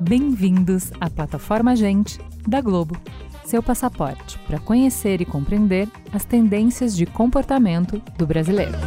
Bem-vindos à plataforma Gente da Globo, seu passaporte para conhecer e compreender as tendências de comportamento do brasileiro.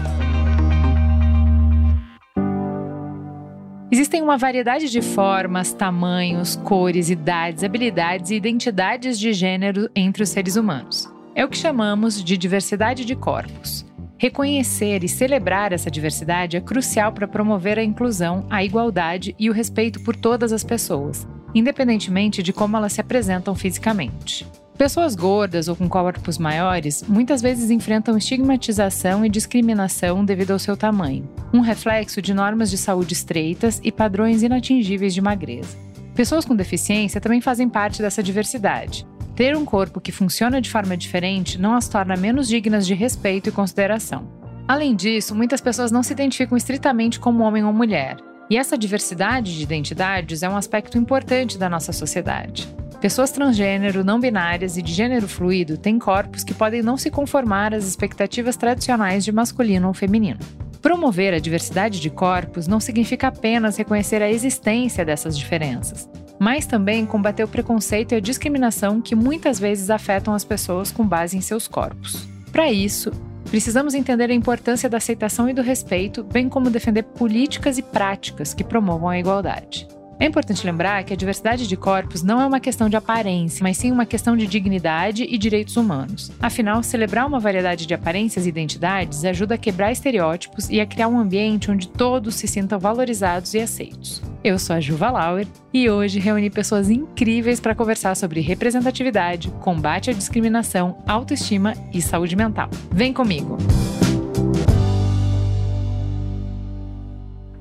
Existem uma variedade de formas, tamanhos, cores, idades, habilidades e identidades de gênero entre os seres humanos. É o que chamamos de diversidade de corpos. Reconhecer e celebrar essa diversidade é crucial para promover a inclusão, a igualdade e o respeito por todas as pessoas, independentemente de como elas se apresentam fisicamente. Pessoas gordas ou com corpos maiores muitas vezes enfrentam estigmatização e discriminação devido ao seu tamanho, um reflexo de normas de saúde estreitas e padrões inatingíveis de magreza. Pessoas com deficiência também fazem parte dessa diversidade, ter um corpo que funciona de forma diferente não as torna menos dignas de respeito e consideração. Além disso, muitas pessoas não se identificam estritamente como homem ou mulher, e essa diversidade de identidades é um aspecto importante da nossa sociedade. Pessoas transgênero, não binárias e de gênero fluido têm corpos que podem não se conformar às expectativas tradicionais de masculino ou feminino. Promover a diversidade de corpos não significa apenas reconhecer a existência dessas diferenças, mas também combater o preconceito e a discriminação que muitas vezes afetam as pessoas com base em seus corpos. Para isso, precisamos entender a importância da aceitação e do respeito, bem como defender políticas e práticas que promovam a igualdade. É importante lembrar que a diversidade de corpos não é uma questão de aparência, mas sim uma questão de dignidade e direitos humanos. Afinal, celebrar uma variedade de aparências e identidades ajuda a quebrar estereótipos e a criar um ambiente onde todos se sintam valorizados e aceitos. Eu sou a Juva Lauer e hoje reuni pessoas incríveis para conversar sobre representatividade, combate à discriminação, autoestima e saúde mental. Vem comigo!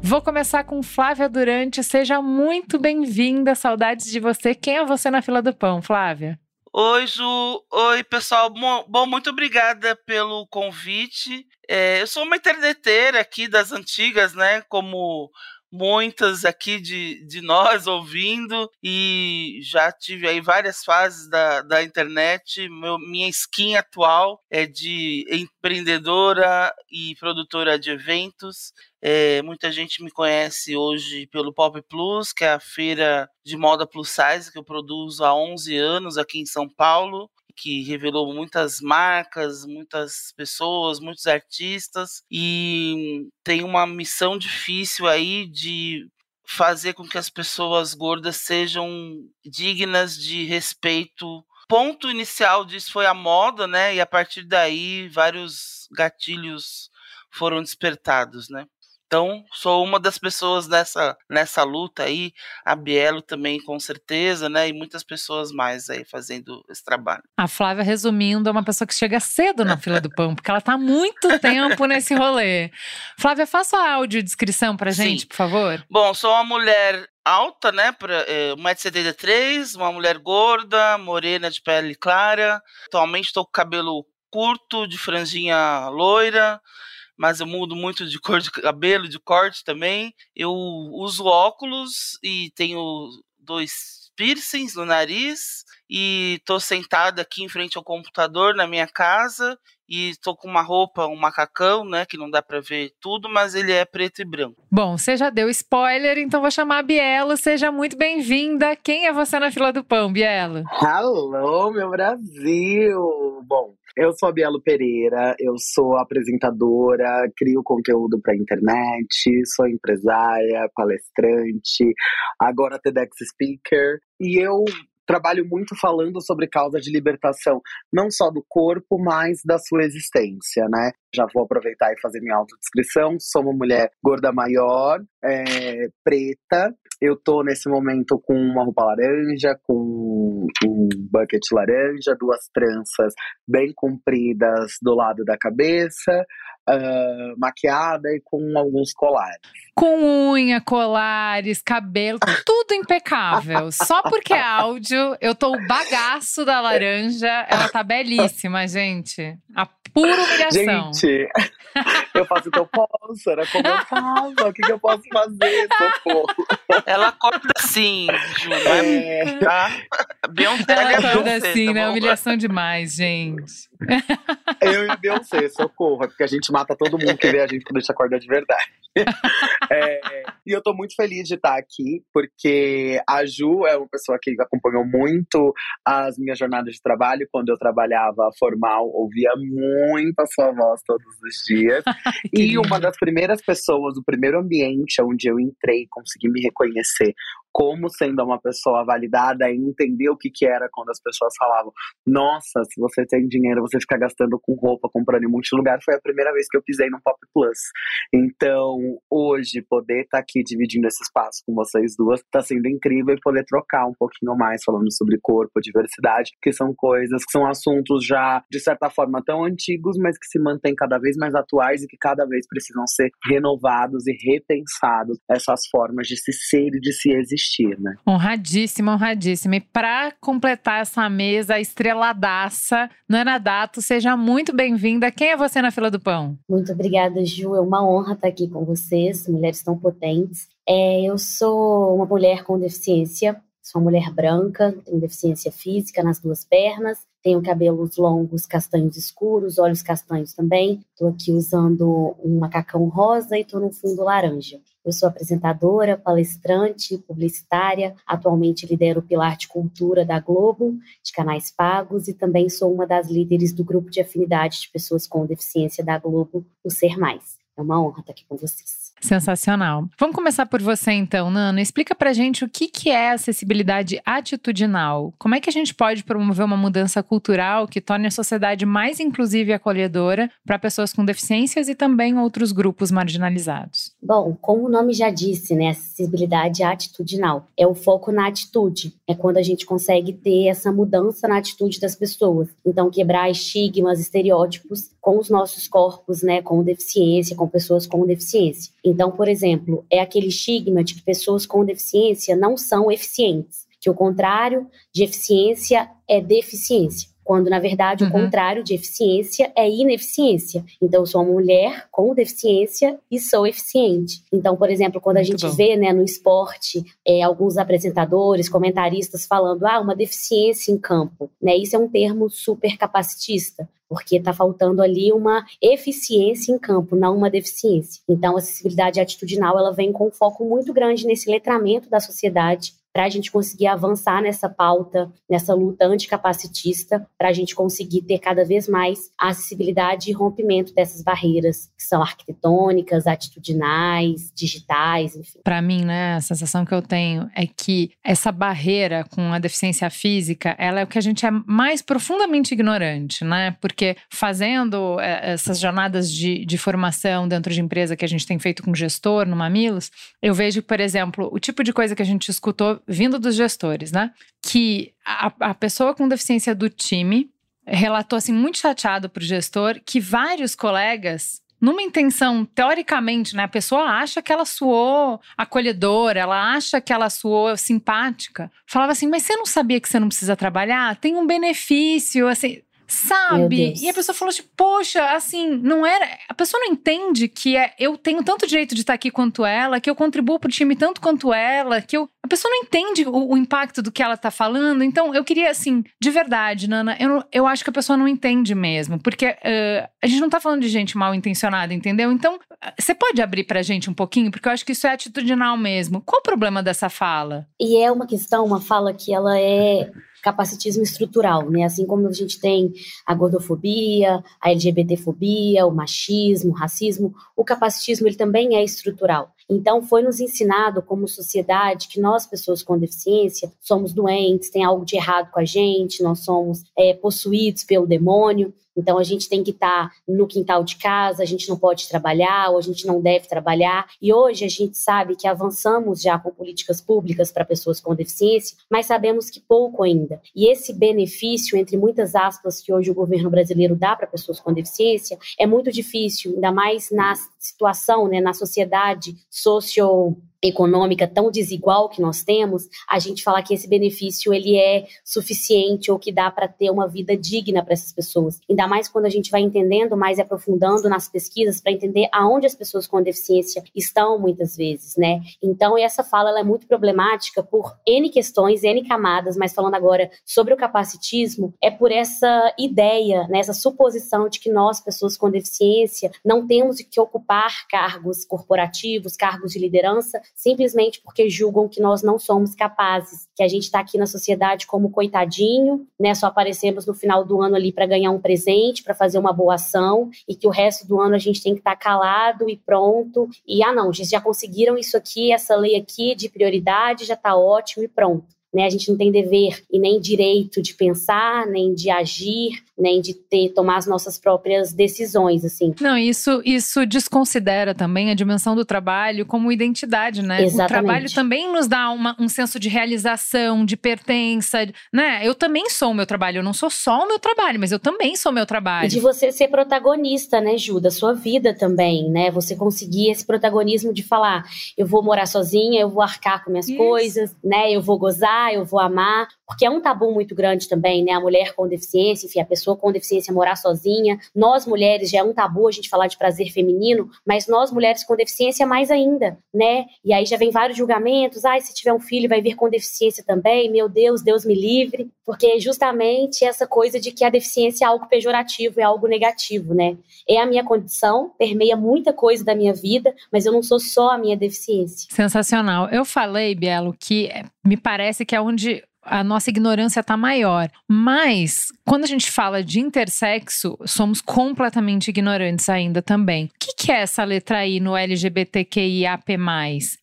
Vou começar com Flávia Durante. Seja muito bem-vinda. Saudades de você. Quem é você na fila do pão, Flávia? Oi, Ju. Oi, pessoal. Bom, muito obrigada pelo convite. É, eu sou uma interneteira aqui das antigas, né? Como muitas aqui de, de nós ouvindo e já tive aí várias fases da, da internet. Meu, minha skin atual é de empreendedora e produtora de eventos. É, muita gente me conhece hoje pelo Pop Plus, que é a feira de moda plus size que eu produzo há 11 anos aqui em São Paulo que revelou muitas marcas, muitas pessoas, muitos artistas e tem uma missão difícil aí de fazer com que as pessoas gordas sejam dignas de respeito. Ponto inicial disso foi a moda, né? E a partir daí vários gatilhos foram despertados, né? Então, sou uma das pessoas nessa, nessa luta aí, a Bielo também, com certeza, né? E muitas pessoas mais aí fazendo esse trabalho. A Flávia, resumindo, é uma pessoa que chega cedo na fila do pão, porque ela está há muito tempo nesse rolê. Flávia, faça a audiodescrição pra gente, Sim. por favor. Bom, sou uma mulher alta, né? Pra, é, 1,73m, uma mulher gorda, morena de pele clara. Atualmente estou com cabelo curto, de franjinha loira mas eu mudo muito de cor de cabelo, de corte também. Eu uso óculos e tenho dois piercings no nariz e tô sentada aqui em frente ao computador na minha casa e tô com uma roupa, um macacão, né, que não dá para ver tudo, mas ele é preto e branco. Bom, você já deu spoiler, então vou chamar a Bielo. Seja muito bem-vinda. Quem é você na fila do pão, Bielo? Alô, meu Brasil! Bom, eu sou a Bielo Pereira, eu sou apresentadora, crio conteúdo para internet, sou empresária, palestrante, agora TEDx speaker. E eu trabalho muito falando sobre causa de libertação, não só do corpo, mas da sua existência, né? Já vou aproveitar e fazer minha autodescrição. Sou uma mulher gorda maior, é, preta. Eu tô nesse momento com uma roupa laranja, com um bucket laranja, duas tranças bem compridas do lado da cabeça, uh, maquiada e com alguns colares. Com unha, colares, cabelo, tudo impecável. Só porque é áudio, eu tô o bagaço da laranja. Ela tá belíssima, gente. A pura humilhação. Gente, eu faço o que eu posso, era como eu faço, o que, que eu posso fazer, socorro. Ela acorda assim, Ju, não é... Tá? Beyoncé, ela acorda Beyoncé, assim, tá né? Humilhação demais, gente. Eu e a Beyoncé, socorro, é porque a gente mata todo mundo que vê a gente quando a gente acorda de verdade. É, e eu tô muito feliz de estar aqui, porque a Ju é uma pessoa que acompanhou muito as minhas jornadas de trabalho. Quando eu trabalhava formal, ouvia muito a sua voz todos os dias. e uma das primeiras pessoas, o primeiro ambiente onde eu entrei, consegui me reconhecer como sendo uma pessoa validada e entender o que, que era quando as pessoas falavam: Nossa, se você tem dinheiro, você fica gastando com roupa, comprando em muitos lugares. Foi a primeira vez que eu pisei no Pop Plus. Então, hoje, poder estar tá aqui dividindo esse espaço com vocês duas está sendo incrível e poder trocar um pouquinho mais falando sobre corpo, diversidade, que são coisas, que são assuntos já, de certa forma, tão antigos, mas que se mantêm cada vez mais atuais e que cada vez precisam ser renovados e repensados essas formas de se ser e de se existir né? Honradíssima, honradíssima. E para completar essa mesa estreladaça, Nana Dato, seja muito bem-vinda. Quem é você na fila do pão? Muito obrigada, Ju. É uma honra estar aqui com vocês, mulheres tão potentes. É, eu sou uma mulher com deficiência, sou uma mulher branca, tenho deficiência física nas duas pernas, tenho cabelos longos, castanhos escuros, olhos castanhos também. Estou aqui usando um macacão rosa e estou no fundo laranja. Eu sou apresentadora, palestrante, publicitária. Atualmente lidero o Pilar de Cultura da Globo, de canais pagos, e também sou uma das líderes do grupo de afinidade de pessoas com deficiência da Globo, o Ser Mais. É uma honra estar aqui com vocês. Sensacional. Vamos começar por você então, Nana. Explica pra gente o que, que é acessibilidade atitudinal. Como é que a gente pode promover uma mudança cultural que torne a sociedade mais inclusiva e acolhedora para pessoas com deficiências e também outros grupos marginalizados? Bom, como o nome já disse, né, acessibilidade atitudinal é o foco na atitude. É quando a gente consegue ter essa mudança na atitude das pessoas. Então, quebrar estigmas, estereótipos com os nossos corpos, né, com deficiência, com pessoas com deficiência. Então, por exemplo, é aquele estigma de que pessoas com deficiência não são eficientes, que o contrário de eficiência é deficiência quando na verdade uhum. o contrário de eficiência é ineficiência. Então, eu sou uma mulher com deficiência e sou eficiente. Então, por exemplo, quando Muito a gente bom. vê né, no esporte é, alguns apresentadores, comentaristas falando ah, uma deficiência em campo, né? Isso é um termo super capacitista porque está faltando ali uma eficiência em campo, não uma deficiência. Então, a acessibilidade atitudinal ela vem com um foco muito grande nesse letramento da sociedade para a gente conseguir avançar nessa pauta, nessa luta anticapacitista, para a gente conseguir ter cada vez mais acessibilidade e rompimento dessas barreiras que são arquitetônicas, atitudinais, digitais, enfim. Para mim, né, a sensação que eu tenho é que essa barreira com a deficiência física, ela é o que a gente é mais profundamente ignorante, né? Porque fazendo é, essas jornadas de, de formação dentro de empresa que a gente tem feito com gestor no Mamilos, eu vejo, por exemplo, o tipo de coisa que a gente escutou vindo dos gestores, né? Que a, a pessoa com deficiência do time relatou assim muito chateado para o gestor que vários colegas numa intenção, teoricamente, né? A pessoa acha que ela suou acolhedora, ela acha que ela suou simpática. Falava assim, mas você não sabia que você não precisa trabalhar? Tem um benefício, assim. Sabe? E a pessoa falou tipo, poxa, assim, não era. A pessoa não entende que é, eu tenho tanto direito de estar aqui quanto ela, que eu contribuo pro time tanto quanto ela, que eu. A pessoa não entende o, o impacto do que ela tá falando. Então, eu queria, assim, de verdade, Nana, eu, eu acho que a pessoa não entende mesmo. Porque uh, a gente não tá falando de gente mal intencionada, entendeu? Então, você pode abrir pra gente um pouquinho? Porque eu acho que isso é atitudinal mesmo. Qual o problema dessa fala? E é uma questão, uma fala que ela é capacitismo estrutural, né? Assim como a gente tem a gordofobia, a LGBTfobia, o machismo, o racismo, o capacitismo ele também é estrutural. Então foi nos ensinado como sociedade que nós pessoas com deficiência somos doentes, tem algo de errado com a gente, nós somos é, possuídos pelo demônio. Então a gente tem que estar tá no quintal de casa, a gente não pode trabalhar ou a gente não deve trabalhar. E hoje a gente sabe que avançamos já com políticas públicas para pessoas com deficiência, mas sabemos que pouco ainda. E esse benefício, entre muitas aspas, que hoje o governo brasileiro dá para pessoas com deficiência, é muito difícil, ainda mais na situação, né, na sociedade socio econômica tão desigual que nós temos, a gente falar que esse benefício ele é suficiente ou que dá para ter uma vida digna para essas pessoas. Ainda mais quando a gente vai entendendo mais e aprofundando nas pesquisas para entender aonde as pessoas com deficiência estão muitas vezes, né? Então essa fala é muito problemática por N questões, N camadas, mas falando agora sobre o capacitismo, é por essa ideia, né, essa suposição de que nós, pessoas com deficiência, não temos que ocupar cargos corporativos, cargos de liderança, simplesmente porque julgam que nós não somos capazes, que a gente está aqui na sociedade como coitadinho, né? Só aparecemos no final do ano ali para ganhar um presente, para fazer uma boa ação, e que o resto do ano a gente tem que estar tá calado e pronto. E ah, não, já conseguiram isso aqui, essa lei aqui de prioridade já está ótimo e pronto. Né? A gente não tem dever e nem direito de pensar, nem de agir, nem de ter tomar as nossas próprias decisões, assim. Não, isso isso desconsidera também a dimensão do trabalho como identidade, né? Exatamente. O trabalho também nos dá uma, um senso de realização, de pertença, né? Eu também sou o meu trabalho, eu não sou só o meu trabalho, mas eu também sou o meu trabalho. E de você ser protagonista, né, Ju, da sua vida também, né? Você conseguir esse protagonismo de falar, eu vou morar sozinha, eu vou arcar com minhas isso. coisas, né? Eu vou gozar eu vou amar, porque é um tabu muito grande também, né? A mulher com deficiência, enfim, a pessoa com deficiência morar sozinha. Nós mulheres já é um tabu a gente falar de prazer feminino, mas nós mulheres com deficiência mais ainda, né? E aí já vem vários julgamentos, ai, se tiver um filho vai vir com deficiência também, meu Deus, Deus me livre, porque é justamente essa coisa de que a deficiência é algo pejorativo, é algo negativo, né? É a minha condição, permeia muita coisa da minha vida, mas eu não sou só a minha deficiência. Sensacional. Eu falei, Bielo, que me parece que que é onde a nossa ignorância está maior. Mas, quando a gente fala de intersexo, somos completamente ignorantes ainda também. O que, que é essa letra I no LGBTQIAP+.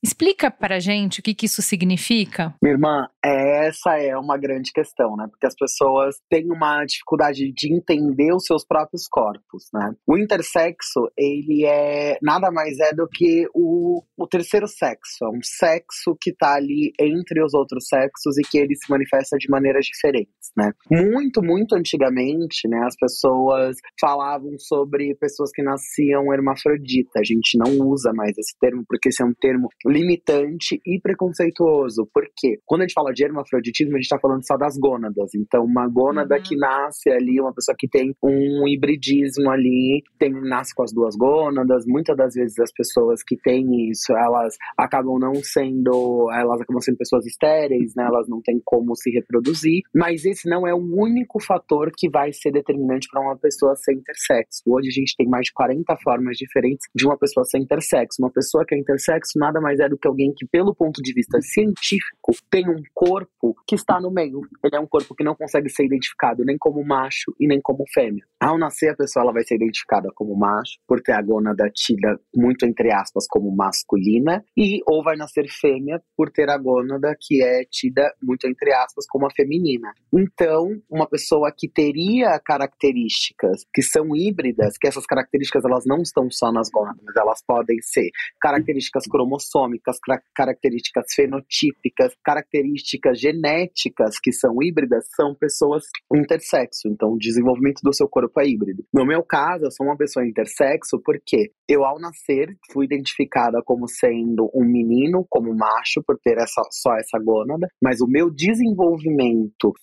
Explica pra gente o que, que isso significa. Minha irmã, essa é uma grande questão, né? Porque as pessoas têm uma dificuldade de entender os seus próprios corpos, né? O intersexo, ele é nada mais é do que o, o terceiro sexo. É um sexo que tá ali entre os outros sexos e que ele se manifesta de maneiras diferentes, né? Muito, muito antigamente, né, as pessoas falavam sobre pessoas que nasciam hermafrodita. A gente não usa mais esse termo porque esse é um termo limitante e preconceituoso. Por quê? Quando a gente fala de hermafroditismo, a gente está falando só das gônadas. Então, uma gônada uhum. que nasce ali, uma pessoa que tem um hibridismo ali, tem, nasce com as duas gônadas. Muitas das vezes as pessoas que têm isso, elas acabam não sendo, elas acabam sendo pessoas estéreis, né? Elas não têm como se reproduzir, mas esse não é o único fator que vai ser determinante para uma pessoa ser intersexo. Hoje a gente tem mais de 40 formas diferentes de uma pessoa ser intersexo. Uma pessoa que é intersexo nada mais é do que alguém que, pelo ponto de vista científico, tem um corpo que está no meio. Ele é um corpo que não consegue ser identificado nem como macho e nem como fêmea. Ao nascer, a pessoa ela vai ser identificada como macho, por ter a gônada tida muito entre aspas como masculina, e ou vai nascer fêmea por ter a gônada que é tida muito entre aspas, como a feminina. Então, uma pessoa que teria características que são híbridas, que essas características elas não estão só nas gônadas, mas elas podem ser características cromossômicas, características fenotípicas, características genéticas que são híbridas, são pessoas intersexo. Então, o desenvolvimento do seu corpo é híbrido. No meu caso, eu sou uma pessoa intersexo porque eu, ao nascer, fui identificada como sendo um menino, como macho, por ter essa, só essa gônada, mas o meu desenvolvimento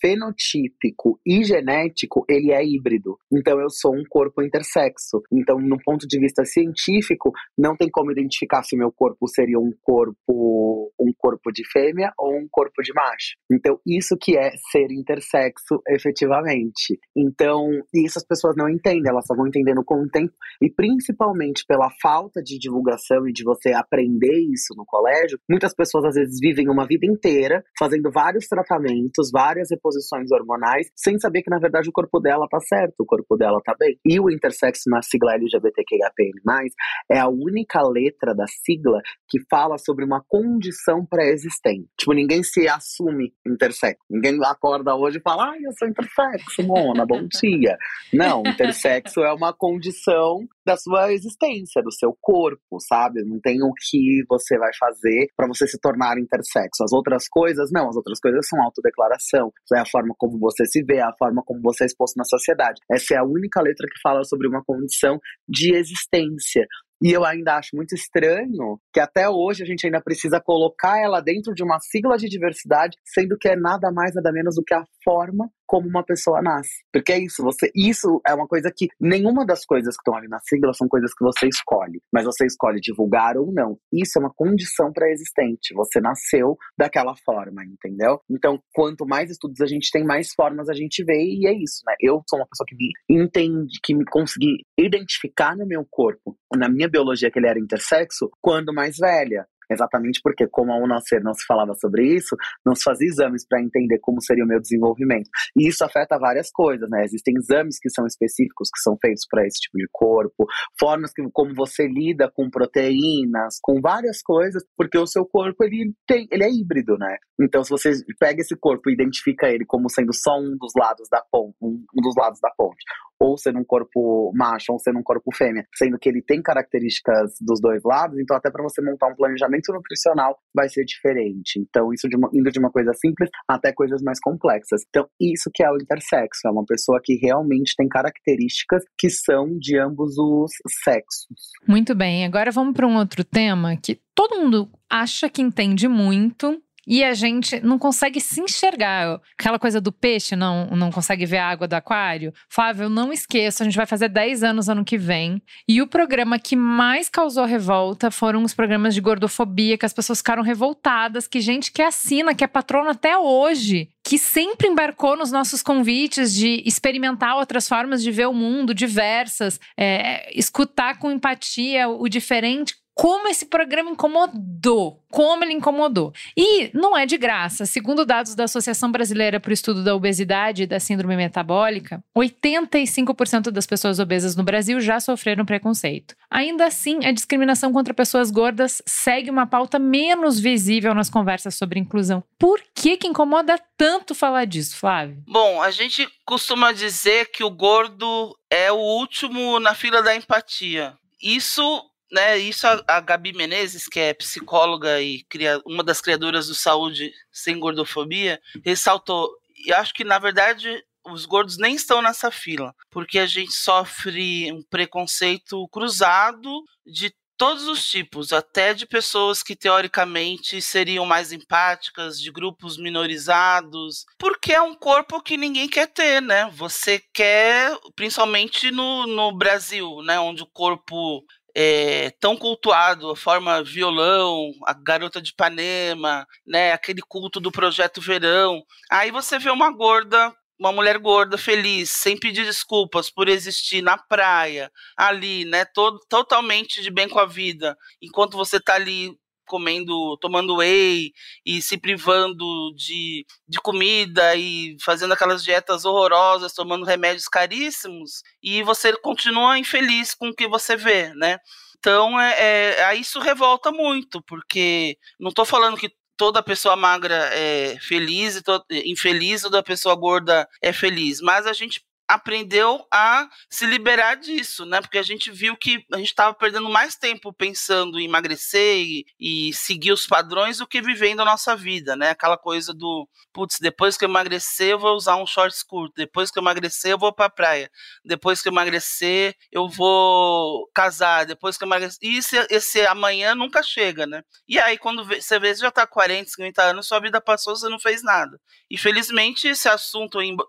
fenotípico e genético, ele é híbrido. Então eu sou um corpo intersexo. Então, no ponto de vista científico, não tem como identificar se meu corpo seria um corpo um corpo de fêmea ou um corpo de macho. Então, isso que é ser intersexo efetivamente. Então, isso as pessoas não entendem, elas só vão entendendo com o tempo e principalmente pela falta de divulgação e de você aprender isso no colégio, muitas pessoas às vezes vivem uma vida inteira fazendo vários tratamentos, várias reposições hormonais, sem saber que na verdade o corpo dela tá certo, o corpo dela tá bem. E o intersexo na sigla LGBTQIAPN+, é a única letra da sigla que fala sobre uma condição pré-existente. Tipo, ninguém se assume intersexo. Ninguém acorda hoje e fala, ai, eu sou intersexo, Mona, bom dia. Não, intersexo é uma condição da sua existência, do seu corpo, sabe? Não tem o que você vai fazer para você se tornar intersexo. As outras coisas, não, as outras coisas são autodeclaração. É a forma como você se vê, é a forma como você é exposto na sociedade. Essa é a única letra que fala sobre uma condição de existência. E eu ainda acho muito estranho que até hoje a gente ainda precisa colocar ela dentro de uma sigla de diversidade, sendo que é nada mais, nada menos do que a forma como uma pessoa nasce. Porque é isso, você, isso é uma coisa que nenhuma das coisas que estão ali na sigla são coisas que você escolhe, mas você escolhe divulgar ou não. Isso é uma condição pré-existente. Você nasceu daquela forma, entendeu? Então, quanto mais estudos a gente tem, mais formas a gente vê, e é isso, né? Eu sou uma pessoa que me entende, que me consegui identificar no meu corpo, na minha biologia que ele era intersexo, quando mais velha. Exatamente porque, como ao nascer não se falava sobre isso, não se fazia exames para entender como seria o meu desenvolvimento. E isso afeta várias coisas, né? Existem exames que são específicos, que são feitos para esse tipo de corpo, formas que, como você lida com proteínas, com várias coisas, porque o seu corpo ele, tem, ele é híbrido, né? Então, se você pega esse corpo e identifica ele como sendo só um dos lados da ponte, um, um dos lados da ponte, ou sendo um corpo macho ou sendo um corpo fêmea, sendo que ele tem características dos dois lados, então até para você montar um planejamento nutricional vai ser diferente. Então, isso de uma, indo de uma coisa simples até coisas mais complexas. Então, isso que é o intersexo, é uma pessoa que realmente tem características que são de ambos os sexos. Muito bem, agora vamos para um outro tema que todo mundo acha que entende muito, e a gente não consegue se enxergar. Aquela coisa do peixe não, não consegue ver a água do aquário. Flávio, não esqueça, a gente vai fazer 10 anos ano que vem. E o programa que mais causou revolta foram os programas de gordofobia, que as pessoas ficaram revoltadas, que gente que assina, que é patrona até hoje, que sempre embarcou nos nossos convites de experimentar outras formas de ver o mundo, diversas, é, escutar com empatia o diferente como esse programa incomodou, como ele incomodou. E não é de graça. Segundo dados da Associação Brasileira para o Estudo da Obesidade e da Síndrome Metabólica, 85% das pessoas obesas no Brasil já sofreram preconceito. Ainda assim, a discriminação contra pessoas gordas segue uma pauta menos visível nas conversas sobre inclusão. Por que que incomoda tanto falar disso, Flávio? Bom, a gente costuma dizer que o gordo é o último na fila da empatia. Isso né, isso a, a, Gabi Menezes, que é psicóloga e cria, uma das criadoras do Saúde Sem Gordofobia, ressaltou. E acho que, na verdade, os gordos nem estão nessa fila, porque a gente sofre um preconceito cruzado de todos os tipos, até de pessoas que teoricamente seriam mais empáticas, de grupos minorizados, porque é um corpo que ninguém quer ter, né? Você quer, principalmente no, no Brasil, né? Onde o corpo é, tão cultuado, a forma violão, a garota de Ipanema, né, aquele culto do projeto Verão. Aí você vê uma gorda uma mulher gorda, feliz, sem pedir desculpas por existir na praia, ali, né, todo, totalmente de bem com a vida, enquanto você tá ali comendo, tomando whey e se privando de, de comida e fazendo aquelas dietas horrorosas, tomando remédios caríssimos, e você continua infeliz com o que você vê, né? Então, é, é, isso revolta muito, porque não estou falando que toda pessoa magra é feliz e infeliz, toda pessoa gorda é feliz, mas a gente aprendeu a se liberar disso, né? Porque a gente viu que a gente estava perdendo mais tempo pensando em emagrecer e, e, seguir os padrões do que vivendo a nossa vida, né? Aquela coisa do, putz, depois que eu emagrecer eu vou usar um shorts curto, depois que eu emagrecer eu vou para a praia, depois que eu emagrecer eu vou casar, depois que eu emagrecer... E esse, esse amanhã nunca chega, né? E aí quando você vê, você já tá 40, 50 anos, sua vida passou, você não fez nada. E felizmente esse assunto, ainda,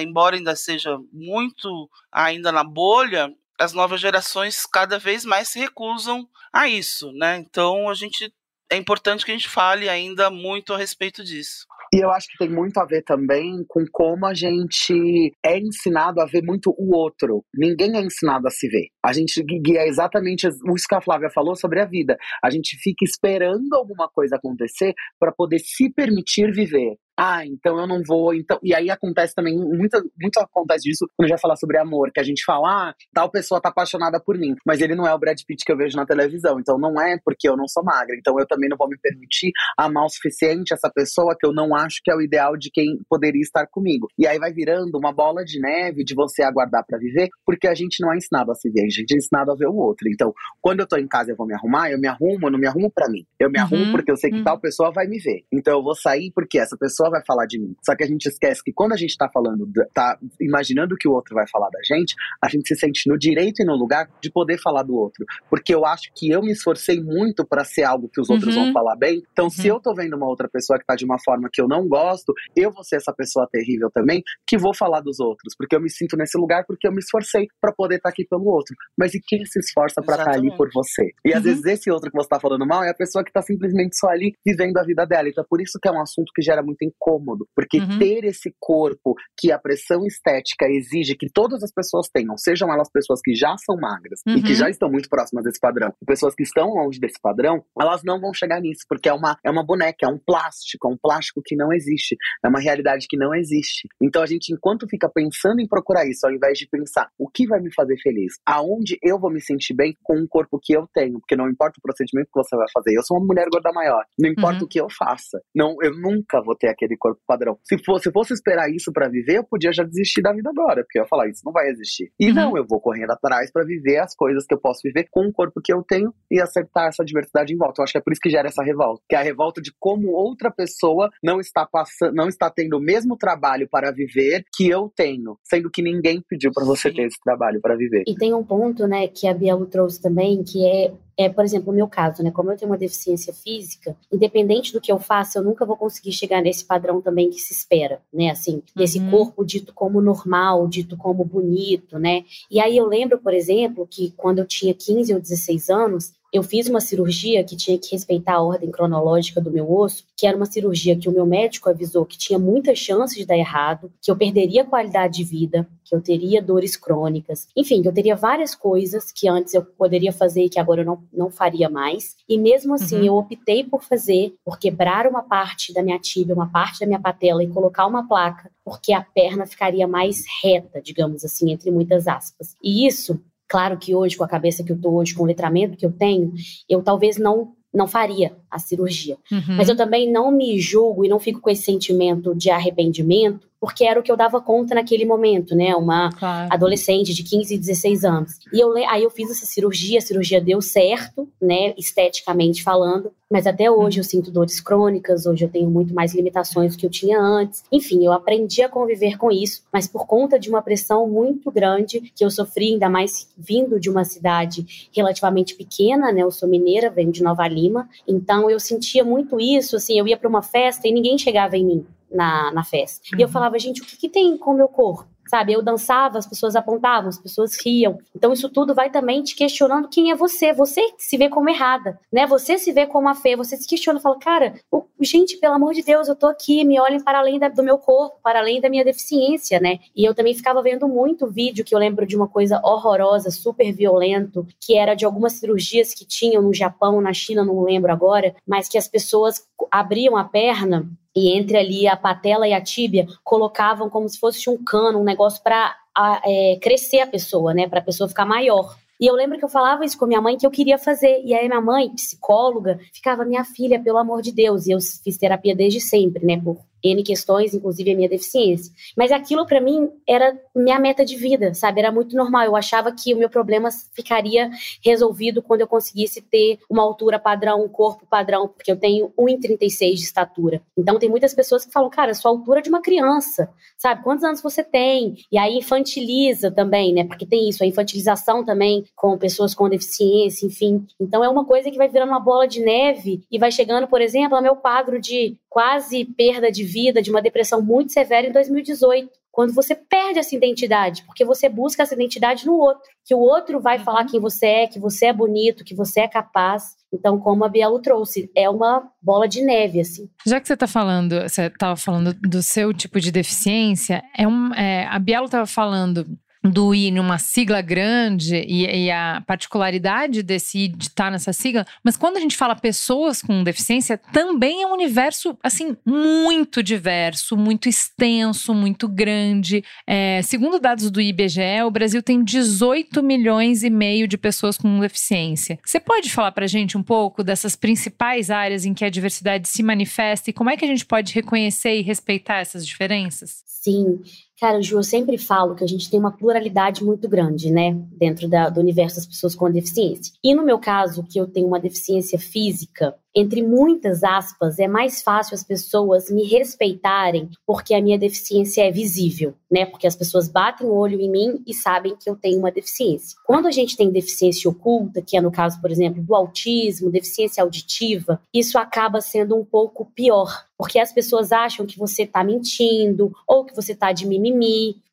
embora ainda seja muito ainda na bolha, as novas gerações cada vez mais se recusam a isso, né? Então a gente é importante que a gente fale ainda muito a respeito disso. E eu acho que tem muito a ver também com como a gente é ensinado a ver muito o outro. Ninguém é ensinado a se ver. A gente é exatamente isso que a Flávia falou sobre a vida. A gente fica esperando alguma coisa acontecer para poder se permitir viver ah, então eu não vou. Então... E aí acontece também, muito, muito acontece disso quando vai falar sobre amor, que a gente fala, ah, tal pessoa tá apaixonada por mim, mas ele não é o Brad Pitt que eu vejo na televisão, então não é porque eu não sou magra, então eu também não vou me permitir amar o suficiente essa pessoa que eu não acho que é o ideal de quem poderia estar comigo. E aí vai virando uma bola de neve de você aguardar para viver, porque a gente não é ensinado a se ver, a gente é ensinado a ver o outro. Então, quando eu tô em casa e eu vou me arrumar, eu me arrumo, eu não me arrumo para mim. Eu me arrumo uhum, porque eu sei que uhum. tal pessoa vai me ver. Então eu vou sair porque essa pessoa pessoa vai falar de mim. Só que a gente esquece que quando a gente tá falando, tá imaginando que o outro vai falar da gente, a gente se sente no direito e no lugar de poder falar do outro. Porque eu acho que eu me esforcei muito para ser algo que os outros uhum. vão falar bem. Então, uhum. se eu tô vendo uma outra pessoa que tá de uma forma que eu não gosto, eu vou ser essa pessoa terrível também, que vou falar dos outros. Porque eu me sinto nesse lugar porque eu me esforcei para poder estar tá aqui pelo outro. Mas e quem se esforça para estar tá ali por você? E às uhum. vezes esse outro que você tá falando mal é a pessoa que tá simplesmente só ali vivendo a vida dela. Então, por isso que é um assunto que gera muito incômodo. Porque uhum. ter esse corpo que a pressão estética exige que todas as pessoas tenham, sejam elas pessoas que já são magras e que uhum. já estão muito próximas desse padrão, e pessoas que estão longe desse padrão, elas não vão chegar nisso, porque é uma, é uma boneca, é um plástico, é um plástico que não existe, é uma realidade que não existe. Então a gente, enquanto fica pensando em procurar isso, ao invés de pensar o que vai me fazer feliz, aonde eu vou me sentir bem com o corpo que eu tenho, porque não importa o procedimento que você vai fazer, eu sou uma mulher gorda maior, não importa uhum. o que eu faça, não, eu nunca vou ter aquele corpo padrão. Se fosse, se fosse esperar isso para viver, eu podia já desistir da vida agora, porque eu ia falar, isso não vai existir. E uhum. não, eu vou correndo atrás para viver as coisas que eu posso viver com o corpo que eu tenho e acertar essa diversidade em volta. Eu acho que é por isso que gera essa revolta, que é a revolta de como outra pessoa não está passando, não está tendo o mesmo trabalho para viver que eu tenho, sendo que ninguém pediu para você ter esse trabalho para viver. E tem um ponto, né, que a Bielo trouxe também, que é é, por exemplo, o meu caso, né? Como eu tenho uma deficiência física, independente do que eu faça, eu nunca vou conseguir chegar nesse padrão também que se espera, né? Assim, desse uhum. corpo dito como normal, dito como bonito, né? E aí eu lembro, por exemplo, que quando eu tinha 15 ou 16 anos, eu fiz uma cirurgia que tinha que respeitar a ordem cronológica do meu osso, que era uma cirurgia que o meu médico avisou que tinha muitas chances de dar errado, que eu perderia qualidade de vida, que eu teria dores crônicas, enfim, que eu teria várias coisas que antes eu poderia fazer e que agora eu não, não faria mais. E mesmo assim, uhum. eu optei por fazer, por quebrar uma parte da minha tíbia, uma parte da minha patela e colocar uma placa, porque a perna ficaria mais reta, digamos assim, entre muitas aspas. E isso Claro que hoje, com a cabeça que eu estou hoje, com o letramento que eu tenho, eu talvez não não faria a cirurgia. Uhum. Mas eu também não me julgo e não fico com esse sentimento de arrependimento, porque era o que eu dava conta naquele momento, né? Uma claro. adolescente de 15, 16 anos. E eu, aí eu fiz essa cirurgia, a cirurgia deu certo, né? Esteticamente falando, mas até hoje eu sinto dores crônicas, hoje eu tenho muito mais limitações do que eu tinha antes. Enfim, eu aprendi a conviver com isso, mas por conta de uma pressão muito grande que eu sofri, ainda mais vindo de uma cidade relativamente pequena, né? Eu sou mineira, venho de Nova Lima, então eu sentia muito isso, assim, eu ia para uma festa e ninguém chegava em mim na, na festa. Uhum. E eu uhum. falava, gente, o que, que tem com o meu corpo? sabe? Eu dançava, as pessoas apontavam, as pessoas riam. Então isso tudo vai também te questionando quem é você. Você se vê como errada, né? Você se vê como a feia, você se questiona, fala, cara, gente, pelo amor de Deus, eu tô aqui, me olhem para além da, do meu corpo, para além da minha deficiência, né? E eu também ficava vendo muito vídeo que eu lembro de uma coisa horrorosa, super violento, que era de algumas cirurgias que tinham no Japão, na China, não lembro agora, mas que as pessoas abriam a perna e entre ali a patela e a tíbia colocavam como se fosse um cano, um negócio para é, crescer a pessoa, né, para a pessoa ficar maior. E eu lembro que eu falava isso com minha mãe que eu queria fazer. E aí minha mãe, psicóloga, ficava minha filha, pelo amor de Deus. E eu fiz terapia desde sempre, né, por N questões, inclusive a minha deficiência. Mas aquilo para mim era minha meta de vida, sabe? Era muito normal. Eu achava que o meu problema ficaria resolvido quando eu conseguisse ter uma altura padrão, um corpo padrão, porque eu tenho 1,36 de estatura. Então tem muitas pessoas que falam, cara, sua altura é de uma criança, sabe? Quantos anos você tem? E aí infantiliza também, né? Porque tem isso, a infantilização também com pessoas com deficiência, enfim. Então é uma coisa que vai virando uma bola de neve e vai chegando, por exemplo, ao meu quadro de quase perda de vida, de uma depressão muito severa em 2018. Quando você perde essa identidade, porque você busca essa identidade no outro, que o outro vai uhum. falar quem você é, que você é bonito, que você é capaz. Então, como a Bielo trouxe, é uma bola de neve, assim. Já que você está falando, você estava falando do seu tipo de deficiência, é um, é, a Bielo estava falando do I numa sigla grande e, e, a particularidade desse I de estar nessa sigla, mas quando a gente fala pessoas com deficiência, também é um universo, assim, muito diverso, muito extenso, muito grande. É, segundo dados do IBGE, o Brasil tem 18 milhões e meio de pessoas com deficiência. Você pode falar pra gente um pouco dessas principais áreas em que a diversidade se manifesta e como é que a gente pode reconhecer e respeitar essas diferenças? Sim. Cara, Ju, eu sempre falo que a gente tem uma pluralidade muito grande, né, dentro da, do universo das pessoas com deficiência. E no meu caso, que eu tenho uma deficiência física, entre muitas aspas, é mais fácil as pessoas me respeitarem porque a minha deficiência é visível, né? Porque as pessoas batem o olho em mim e sabem que eu tenho uma deficiência. Quando a gente tem deficiência oculta, que é no caso, por exemplo, do autismo, deficiência auditiva, isso acaba sendo um pouco pior, porque as pessoas acham que você está mentindo ou que você está de mimimi,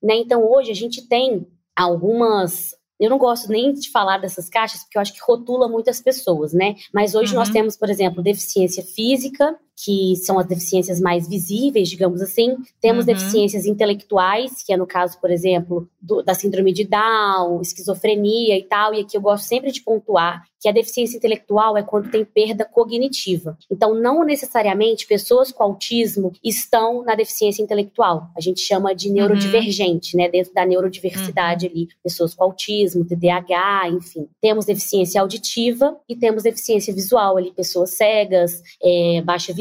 né? Então hoje a gente tem algumas eu não gosto nem de falar dessas caixas, porque eu acho que rotula muitas pessoas, né? Mas hoje uhum. nós temos, por exemplo, deficiência física, que são as deficiências mais visíveis, digamos assim. Temos uhum. deficiências intelectuais, que é no caso, por exemplo, do, da síndrome de Down, esquizofrenia e tal. E aqui eu gosto sempre de pontuar que a deficiência intelectual é quando tem perda cognitiva. Então, não necessariamente pessoas com autismo estão na deficiência intelectual. A gente chama de neurodivergente, uhum. né? Dentro da neurodiversidade uhum. ali, pessoas com autismo, TDAH, enfim. Temos deficiência auditiva e temos deficiência visual ali, pessoas cegas, é, baixa visão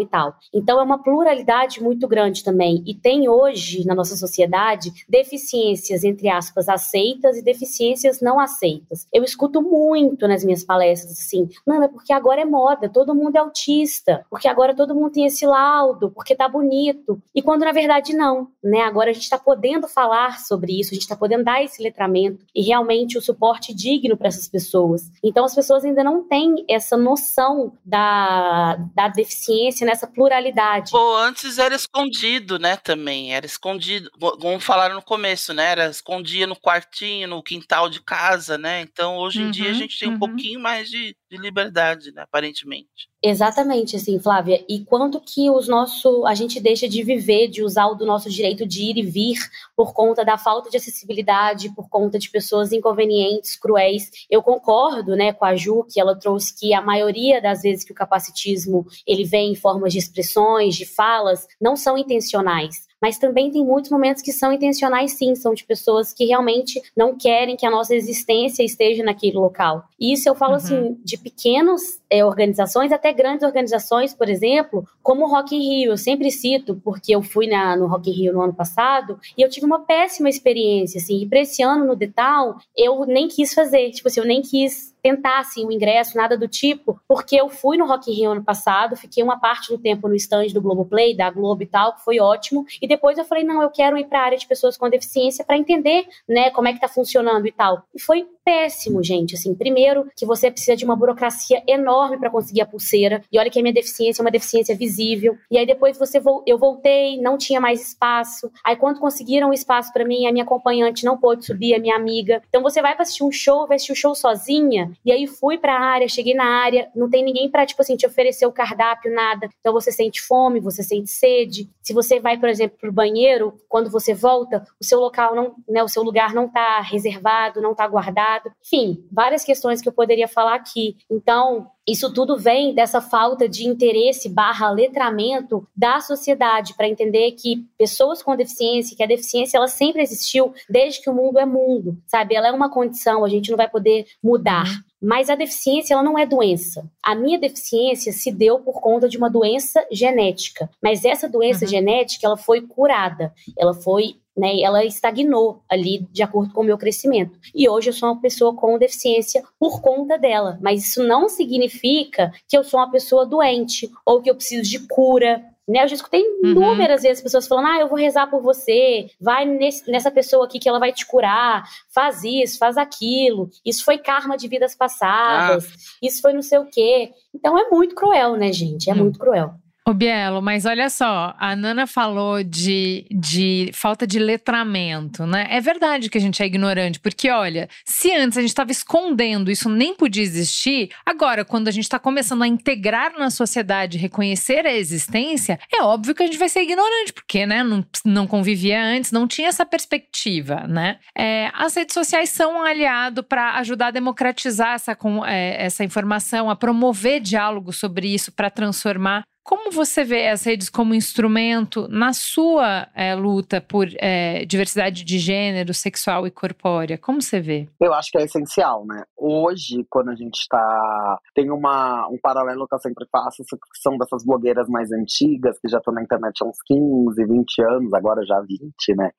e tal. Então, é uma pluralidade muito grande também. E tem hoje, na nossa sociedade, deficiências, entre aspas, aceitas e deficiências não aceitas. Eu escuto muito, nas minhas palestras assim, não, é porque agora é moda, todo mundo é autista, porque agora todo mundo tem esse laudo, porque tá bonito. E quando na verdade não, né? Agora a gente está podendo falar sobre isso, a gente está podendo dar esse letramento e realmente o suporte digno para essas pessoas. Então as pessoas ainda não têm essa noção da, da deficiência nessa pluralidade. Ou antes era escondido, né? Também era escondido, como falaram no começo, né? Era escondia no quartinho, no quintal de casa, né? Então hoje em uhum, dia a uhum, gente tem um pouco pouquinho mais de, de liberdade, né, aparentemente. Exatamente, assim, Flávia. E quanto que os nosso, a gente deixa de viver, de usar o do nosso direito de ir e vir por conta da falta de acessibilidade, por conta de pessoas inconvenientes, cruéis. Eu concordo, né, com a Ju, que ela trouxe que a maioria das vezes que o capacitismo ele vem em formas de expressões, de falas, não são intencionais mas também tem muitos momentos que são intencionais sim, são de pessoas que realmente não querem que a nossa existência esteja naquele local. E isso eu falo uhum. assim, de pequenas é, organizações até grandes organizações, por exemplo, como o Rock in Rio. Eu sempre cito, porque eu fui na, no Rock in Rio no ano passado e eu tive uma péssima experiência, assim, e para esse ano no Detal, eu nem quis fazer, tipo assim, eu nem quis tentar assim, o ingresso, nada do tipo, porque eu fui no Rock in Rio ano passado, fiquei uma parte do tempo no stand do Globoplay, da Globo e tal, que foi ótimo, e depois eu falei, não, eu quero ir para a área de pessoas com deficiência para entender, né, como é que tá funcionando e tal. E foi péssimo, gente. Assim, primeiro, que você precisa de uma burocracia enorme para conseguir a pulseira. E olha que a minha deficiência é uma deficiência visível. E aí depois você vo eu voltei, não tinha mais espaço. Aí quando conseguiram o espaço para mim, a minha acompanhante não pôde subir, a minha amiga. Então você vai para assistir um show, vai assistir o um show sozinha. E aí fui para a área, cheguei na área, não tem ninguém para tipo assim te oferecer o cardápio, nada. Então você sente fome, você sente sede. Se você vai, por exemplo, pro banheiro, quando você volta, o seu local não, né, o seu lugar não tá reservado, não tá guardado enfim, várias questões que eu poderia falar aqui. Então, isso tudo vem dessa falta de interesse barra letramento da sociedade para entender que pessoas com deficiência, que a deficiência ela sempre existiu desde que o mundo é mundo, sabe? Ela é uma condição, a gente não vai poder mudar. Uhum. Mas a deficiência ela não é doença. A minha deficiência se deu por conta de uma doença genética. Mas essa doença uhum. genética ela foi curada. Ela foi né, ela estagnou ali de acordo com o meu crescimento. E hoje eu sou uma pessoa com deficiência por conta dela, mas isso não significa que eu sou uma pessoa doente ou que eu preciso de cura. Né, eu já escutei uhum. inúmeras vezes pessoas falando: ah, eu vou rezar por você, vai nesse, nessa pessoa aqui que ela vai te curar, faz isso, faz aquilo. Isso foi karma de vidas passadas, ah. isso foi não sei o quê. Então é muito cruel, né, gente? É uhum. muito cruel. Ô Bielo, mas olha só, a Nana falou de, de falta de letramento, né? É verdade que a gente é ignorante, porque olha, se antes a gente estava escondendo, isso nem podia existir, agora, quando a gente está começando a integrar na sociedade, reconhecer a existência, é óbvio que a gente vai ser ignorante, porque, né, não, não convivia antes, não tinha essa perspectiva, né? É, as redes sociais são um aliado para ajudar a democratizar essa, é, essa informação, a promover diálogo sobre isso, para transformar Como você vê as redes como instrumento na sua é, luta por é, diversidade de gênero, sexual e corpórea? Como você vê? Eu acho que é essencial, né? Hoje, quando a gente está. Tem uma, um paralelo que eu sempre faço, que são dessas blogueiras mais antigas, que já estão na internet há uns 15, 20 anos, agora já 20, né?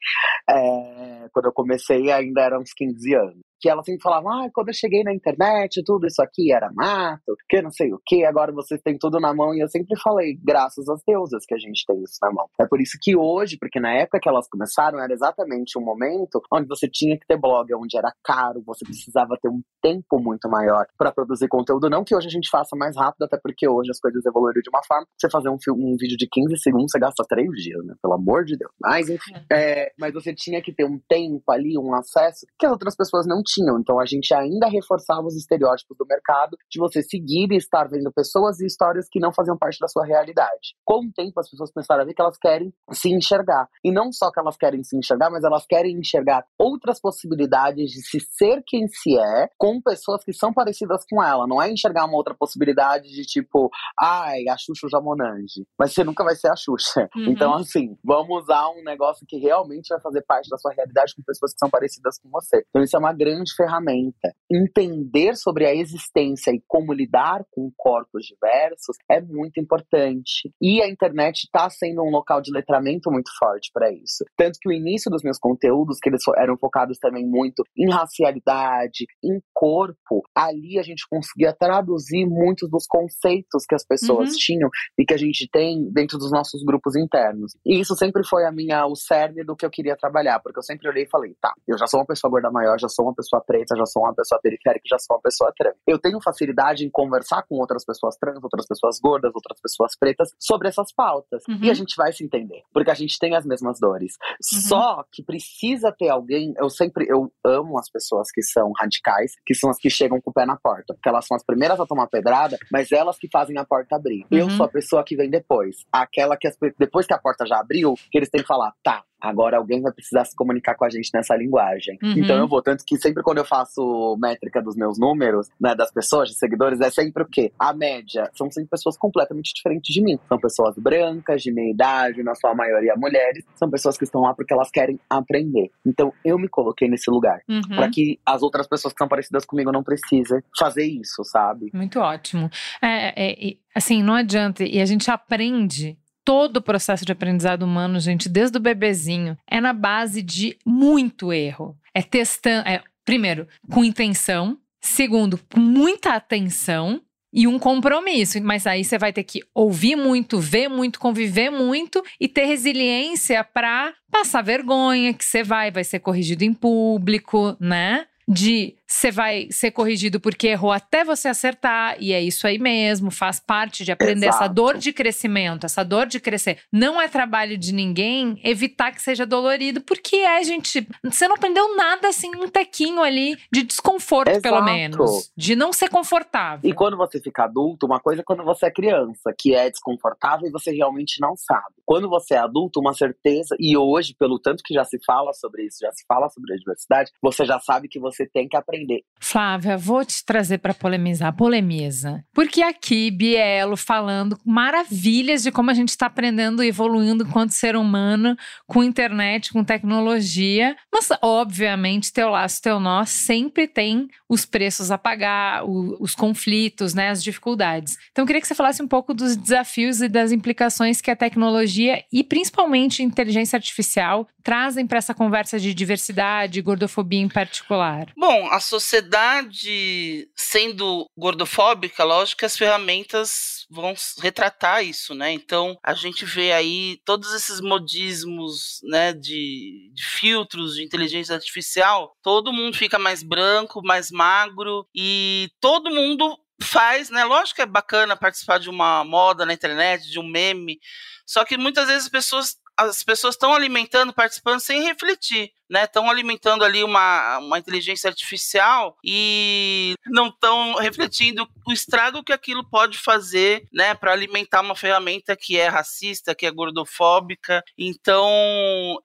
É, quando eu comecei, ainda eram uns 15 anos que ela sempre falava, ah, quando eu cheguei na internet, tudo isso aqui era mato, que não sei o que, agora vocês têm tudo na mão. E eu sempre falei, graças às deusas que a gente tem isso na mão. É por isso que hoje, porque na época que elas começaram, era exatamente um momento onde você tinha que ter blog, onde era caro, você precisava ter um tempo muito maior para produzir conteúdo. Não que hoje a gente faça mais rápido, até porque hoje as coisas evoluíram de uma forma. Você fazer um, um vídeo de 15 segundos, você gasta três dias, né? Pelo amor de Deus. Mas, enfim. É, é mas você tinha que ter um tempo ali, um acesso que as outras pessoas não tinham. Então a gente ainda reforçava os estereótipos do mercado de você seguir e estar vendo pessoas e histórias que não faziam parte da sua realidade. Com o tempo, as pessoas começaram a ver que elas querem se enxergar. E não só que elas querem se enxergar, mas elas querem enxergar outras possibilidades de se ser quem se é com pessoas que são parecidas com ela. Não é enxergar uma outra possibilidade de tipo, ai, a Xuxa já Monange. Mas você nunca vai ser a Xuxa. Uhum. Então, assim, vamos usar um negócio que realmente vai fazer parte da sua realidade com pessoas que são parecidas com você. Então, isso é uma grande ferramenta ferramenta. Entender sobre a existência e como lidar com corpos diversos é muito importante. E a internet está sendo um local de letramento muito forte para isso. Tanto que o início dos meus conteúdos, que eles eram focados também muito em racialidade, em corpo, ali a gente conseguia traduzir muitos dos conceitos que as pessoas uhum. tinham e que a gente tem dentro dos nossos grupos internos. E isso sempre foi a minha o cerne do que eu queria trabalhar, porque eu sempre olhei e falei, tá, eu já sou uma pessoa gorda maior, já sou uma pessoa preta já sou uma pessoa periférica, já sou uma pessoa trans. Eu tenho facilidade em conversar com outras pessoas trans, outras pessoas gordas, outras pessoas pretas sobre essas pautas. Uhum. E a gente vai se entender, porque a gente tem as mesmas dores. Uhum. Só que precisa ter alguém. Eu sempre eu amo as pessoas que são radicais, que são as que chegam com o pé na porta, porque elas são as primeiras a tomar pedrada, mas elas que fazem a porta abrir. Uhum. Eu sou a pessoa que vem depois, aquela que as, depois que a porta já abriu, que eles têm que falar, tá, Agora alguém vai precisar se comunicar com a gente nessa linguagem. Uhum. Então eu vou. Tanto que sempre quando eu faço métrica dos meus números, né, das pessoas, de seguidores, é sempre o quê? A média. São sempre pessoas completamente diferentes de mim. São pessoas brancas, de meia idade, na sua maioria mulheres. São pessoas que estão lá porque elas querem aprender. Então eu me coloquei nesse lugar. Uhum. para que as outras pessoas que são parecidas comigo não precisem fazer isso, sabe? Muito ótimo. É, é, assim, não adianta. E a gente aprende todo o processo de aprendizado humano, gente, desde o bebezinho, é na base de muito erro. É testando, é, primeiro, com intenção, segundo, com muita atenção e um compromisso. Mas aí você vai ter que ouvir muito, ver muito, conviver muito e ter resiliência para passar vergonha que você vai, vai ser corrigido em público, né? De você vai ser corrigido porque errou até você acertar, e é isso aí mesmo, faz parte de aprender Exato. essa dor de crescimento, essa dor de crescer. Não é trabalho de ninguém evitar que seja dolorido, porque é, gente. Você não aprendeu nada assim, um tequinho ali de desconforto, Exato. pelo menos. De não ser confortável. E quando você fica adulto, uma coisa é quando você é criança, que é desconfortável e você realmente não sabe. Quando você é adulto, uma certeza, e hoje, pelo tanto que já se fala sobre isso, já se fala sobre a diversidade, você já sabe que você tem que aprender aprender. Flávia, vou te trazer para polemizar. Polemiza. Porque aqui, Bielo falando maravilhas de como a gente está aprendendo e evoluindo enquanto ser humano, com internet, com tecnologia. Mas, obviamente, teu laço, teu nó sempre tem os preços a pagar, o, os conflitos, né, as dificuldades. Então, eu queria que você falasse um pouco dos desafios e das implicações que a tecnologia e principalmente a inteligência artificial trazem para essa conversa de diversidade gordofobia em particular. Bom, a sociedade sendo gordofóbica, lógico que as ferramentas vão retratar isso, né? Então a gente vê aí todos esses modismos, né, de, de filtros de inteligência artificial. Todo mundo fica mais branco, mais magro e todo mundo faz, né? Lógico que é bacana participar de uma moda na internet, de um meme, só que muitas vezes as pessoas as pessoas estão alimentando, participando sem refletir, né? Estão alimentando ali uma, uma inteligência artificial e não estão refletindo o estrago que aquilo pode fazer, né? Para alimentar uma ferramenta que é racista, que é gordofóbica. Então,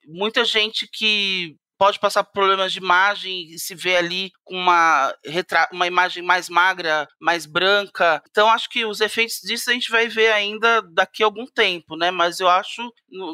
muita gente que pode passar por problemas de imagem e se vê ali com uma, uma imagem mais magra, mais branca. Então, acho que os efeitos disso a gente vai ver ainda daqui a algum tempo, né? Mas eu acho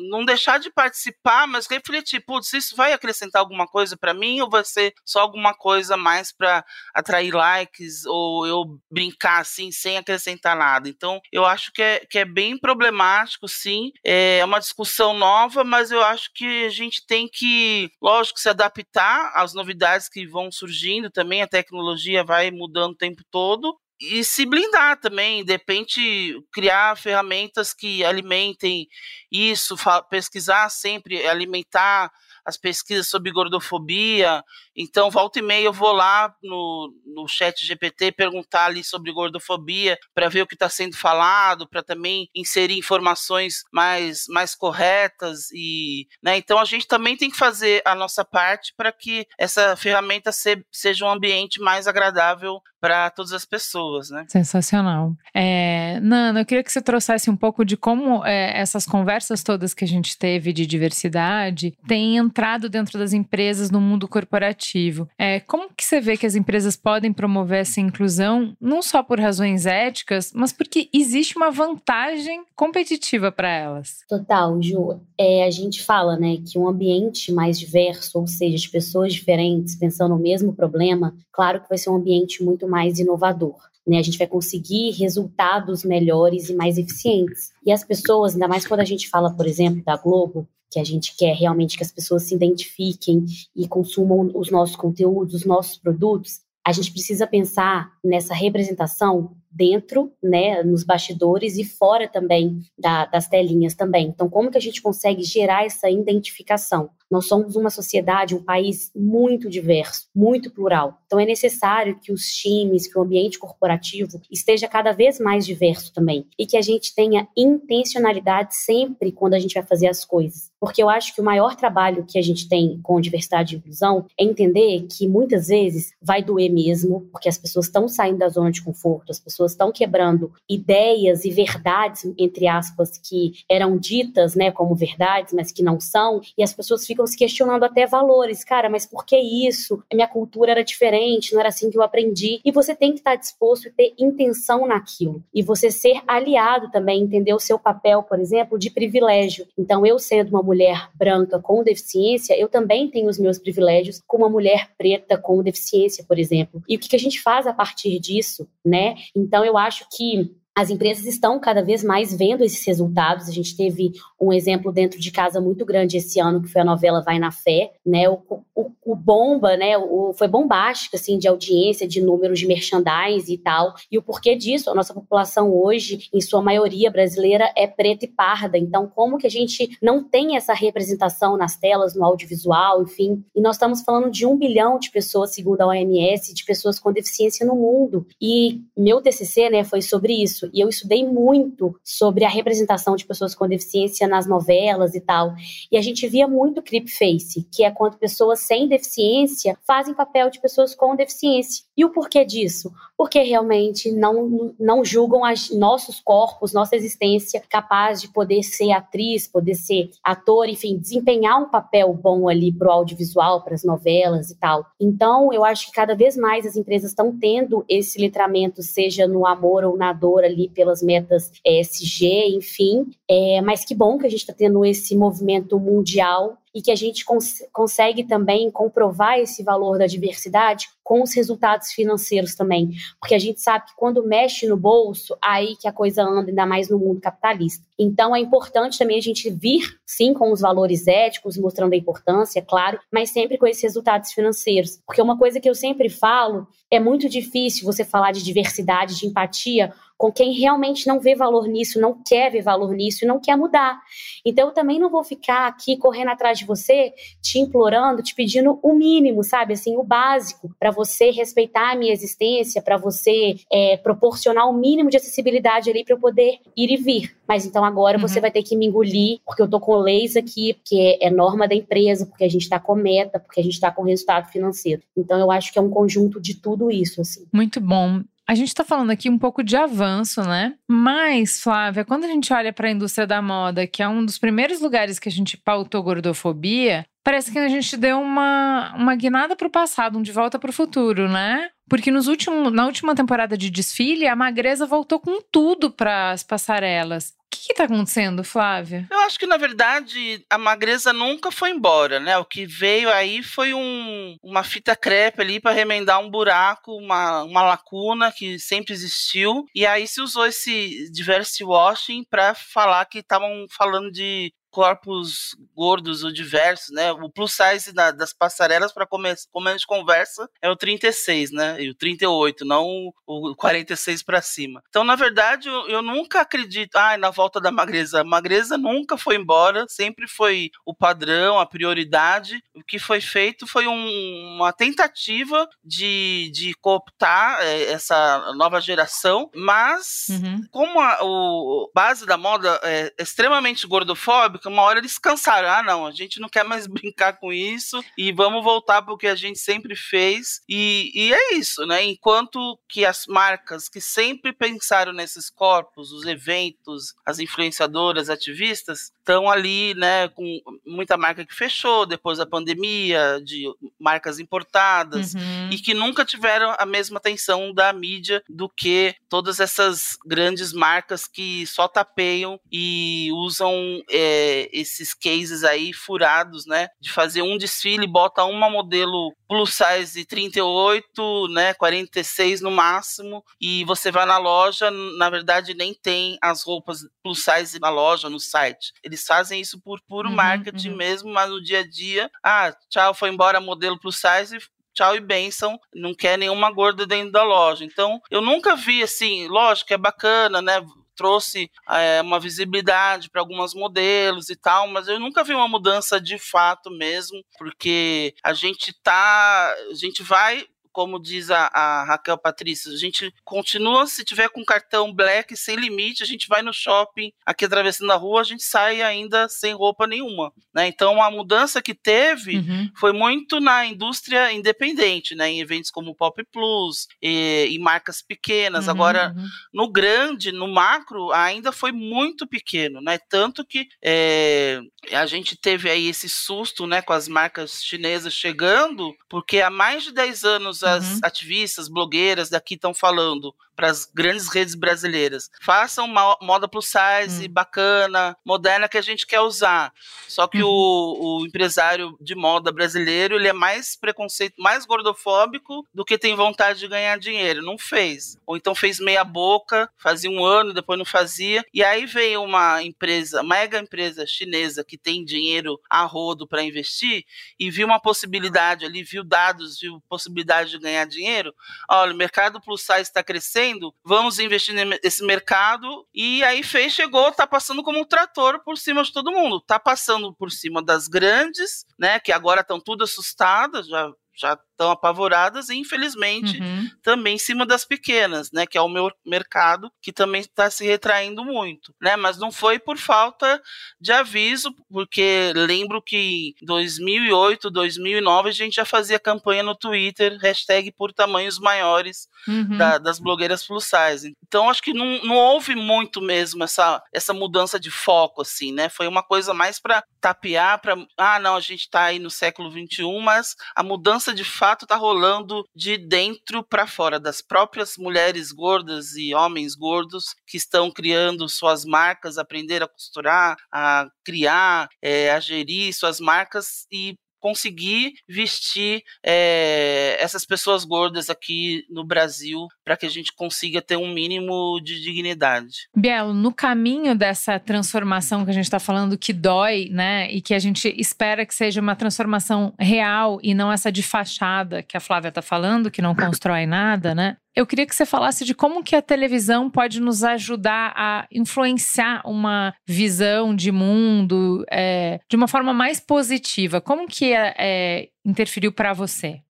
não deixar de participar, mas refletir, putz, isso vai acrescentar alguma coisa para mim ou vai ser só alguma coisa mais para atrair likes ou eu brincar assim sem acrescentar nada? Então, eu acho que é, que é bem problemático, sim. É uma discussão nova, mas eu acho que a gente tem que, lógico, se adaptar às novidades que vão surgindo também, a tecnologia vai mudando o tempo todo, e se blindar também, de repente criar ferramentas que alimentem isso, pesquisar sempre, alimentar as pesquisas sobre gordofobia. Então, volta e meia eu vou lá no, no chat GPT perguntar ali sobre gordofobia para ver o que está sendo falado, para também inserir informações mais, mais corretas. e né, Então, a gente também tem que fazer a nossa parte para que essa ferramenta se, seja um ambiente mais agradável para todas as pessoas, né? Sensacional. É, Nana, eu queria que você trouxesse um pouco de como é, essas conversas todas que a gente teve de diversidade têm entrado dentro das empresas no mundo corporativo. É, como que você vê que as empresas podem promover essa inclusão, não só por razões éticas, mas porque existe uma vantagem competitiva para elas? Total, Ju. É, a gente fala, né, que um ambiente mais diverso, ou seja, de pessoas diferentes pensando no mesmo problema, claro que vai ser um ambiente muito mais inovador. Né? A gente vai conseguir resultados melhores e mais eficientes. E as pessoas, ainda mais quando a gente fala, por exemplo, da Globo, que a gente quer realmente que as pessoas se identifiquem e consumam os nossos conteúdos, os nossos produtos, a gente precisa pensar nessa representação dentro, né, nos bastidores e fora também da, das telinhas também. Então, como que a gente consegue gerar essa identificação? Nós somos uma sociedade, um país muito diverso, muito plural. Então, é necessário que os times, que o ambiente corporativo esteja cada vez mais diverso também e que a gente tenha intencionalidade sempre quando a gente vai fazer as coisas. Porque eu acho que o maior trabalho que a gente tem com diversidade e inclusão é entender que muitas vezes vai doer mesmo, porque as pessoas estão saindo da zona de conforto, as pessoas estão quebrando ideias e verdades, entre aspas, que eram ditas né, como verdades, mas que não são, e as pessoas ficam se questionando até valores. Cara, mas por que isso? A minha cultura era diferente, não era assim que eu aprendi. E você tem que estar disposto e ter intenção naquilo. E você ser aliado também, entender o seu papel, por exemplo, de privilégio. Então, eu sendo uma mulher branca com deficiência, eu também tenho os meus privilégios como uma mulher preta com deficiência, por exemplo. E o que a gente faz a partir disso, né? Então, eu acho que as empresas estão cada vez mais vendo esses resultados. A gente teve um exemplo dentro de casa muito grande esse ano, que foi a novela Vai na Fé, né? O, o, o bomba, né? O, foi bombástica, assim, de audiência, de números de merchandise e tal. E o porquê disso? A nossa população hoje, em sua maioria brasileira, é preta e parda. Então, como que a gente não tem essa representação nas telas, no audiovisual, enfim? E nós estamos falando de um bilhão de pessoas, segundo a OMS, de pessoas com deficiência no mundo. E meu TCC, né, foi sobre isso isso. E eu estudei muito sobre a representação de pessoas com deficiência nas novelas e tal. E a gente via muito creep face, que é quando pessoas sem deficiência fazem papel de pessoas com deficiência. E o porquê disso? Porque realmente não, não julgam as, nossos corpos, nossa existência capaz de poder ser atriz, poder ser ator, enfim, desempenhar um papel bom ali para o audiovisual, para as novelas e tal. Então, eu acho que cada vez mais as empresas estão tendo esse letramento, seja no amor ou na dor ali pelas metas ESG, enfim. É, mas que bom que a gente está tendo esse movimento mundial e que a gente cons consegue também comprovar esse valor da diversidade com os resultados financeiros também. Porque a gente sabe que quando mexe no bolso, aí que a coisa anda, ainda mais no mundo capitalista. Então é importante também a gente vir, sim, com os valores éticos, mostrando a importância, claro, mas sempre com esses resultados financeiros. Porque uma coisa que eu sempre falo, é muito difícil você falar de diversidade, de empatia, com quem realmente não vê valor nisso, não quer ver valor nisso e não quer mudar. Então eu também não vou ficar aqui correndo atrás de você, te implorando, te pedindo o mínimo, sabe? Assim, o básico, para você respeitar a minha existência, para você é, proporcionar o mínimo de acessibilidade ali para eu poder ir e vir. Mas então agora uhum. você vai ter que me engolir, porque eu tô com leis aqui, porque é, é norma da empresa, porque a gente está com meta, porque a gente está com resultado financeiro. Então eu acho que é um conjunto de tudo isso, assim. Muito bom. A gente está falando aqui um pouco de avanço, né? Mas, Flávia, quando a gente olha para a indústria da moda, que é um dos primeiros lugares que a gente pautou gordofobia, parece que a gente deu uma, uma guinada para o passado, um de volta para o futuro, né? Porque nos últimos, na última temporada de desfile, a magreza voltou com tudo para as passarelas. O que está acontecendo, Flávia? Eu acho que, na verdade, a magreza nunca foi embora, né? O que veio aí foi um, uma fita crepe ali para remendar um buraco, uma, uma lacuna que sempre existiu. E aí se usou esse diversity washing para falar que estavam falando de corpos gordos ou diversos, né? O plus size da, das passarelas para começo de conversa é o 36, né? E o 38, não o 46 para cima. Então, na verdade, eu, eu nunca acredito, ah, na volta da magreza. A magreza nunca foi embora, sempre foi o padrão, a prioridade. O que foi feito foi um, uma tentativa de, de cooptar é, essa nova geração, mas uhum. como a o, base da moda é extremamente gordofóbica, porque uma hora eles cansaram. Ah, não, a gente não quer mais brincar com isso e vamos voltar para o que a gente sempre fez. E, e é isso, né? Enquanto que as marcas que sempre pensaram nesses corpos, os eventos, as influenciadoras, ativistas, estão ali, né, com muita marca que fechou depois da pandemia, de marcas importadas, uhum. e que nunca tiveram a mesma atenção da mídia do que todas essas grandes marcas que só tapeiam e usam é, esses cases aí furados, né, de fazer um desfile, bota uma modelo plus size 38, né, 46 no máximo, e você vai na loja, na verdade nem tem as roupas plus size na loja, no site. Eles fazem isso por puro uhum, marketing uhum. mesmo, mas no dia a dia, ah, tchau, foi embora modelo plus size, tchau e benção, não quer nenhuma gorda dentro da loja. Então, eu nunca vi assim, lógico, é bacana, né? Trouxe é, uma visibilidade para alguns modelos e tal, mas eu nunca vi uma mudança de fato mesmo, porque a gente tá, a gente vai como diz a, a, Raquel Patrícia, a gente continua, se tiver com cartão black sem limite, a gente vai no shopping, aqui atravessando a rua, a gente sai ainda sem roupa nenhuma, né? Então a mudança que teve uhum. foi muito na indústria independente, né? Em eventos como o Pop Plus, e, em marcas pequenas. Uhum, Agora, uhum. no grande, no macro, ainda foi muito pequeno, né? Tanto que é, a gente teve aí esse susto, né, com as marcas chinesas chegando, porque há mais de 10 anos as uhum. ativistas, blogueiras daqui estão falando para as grandes redes brasileiras. Façam uma moda plus size, uhum. bacana, moderna que a gente quer usar. Só que uhum. o, o, empresário de moda brasileiro, ele é mais preconceito, mais gordofóbico do que tem vontade de ganhar dinheiro. Não fez. Ou então fez meia boca, fazia um ano, depois não fazia. E aí veio uma empresa, mega empresa chinesa que tem dinheiro a rodo para investir e viu uma possibilidade ali, viu dados, viu possibilidade de ganhar dinheiro. Olha, o mercado plus size está crescendo, vamos investir nesse mercado. E aí fez, chegou, tá passando como um trator por cima de todo mundo. Tá passando por cima das grandes, né? Que agora estão tudo assustadas, já já estão apavoradas e infelizmente uhum. também em cima das pequenas, né, que é o meu mercado que também está se retraindo muito, né, mas não foi por falta de aviso, porque lembro que em 2008, 2009 a gente já fazia campanha no Twitter, hashtag por tamanhos maiores uhum. da, das blogueiras plus size. Então acho que não, não houve muito mesmo essa, essa mudança de foco, assim, né, foi uma coisa mais para tapear, para, ah, não, a gente está aí no século 21, mas a mudança de fato fato está rolando de dentro para fora, das próprias mulheres gordas e homens gordos que estão criando suas marcas, aprender a costurar, a criar, é, a gerir suas marcas e conseguir vestir é, essas pessoas gordas aqui no Brasil para que a gente consiga ter um mínimo de dignidade. Bielo, no caminho dessa transformação que a gente está falando que dói, né, e que a gente espera que seja uma transformação real e não essa de fachada que a Flávia está falando, que não constrói nada, né? Eu queria que você falasse de como que a televisão pode nos ajudar a influenciar uma visão de mundo é, de uma forma mais positiva. Como que é, é interferiu para você?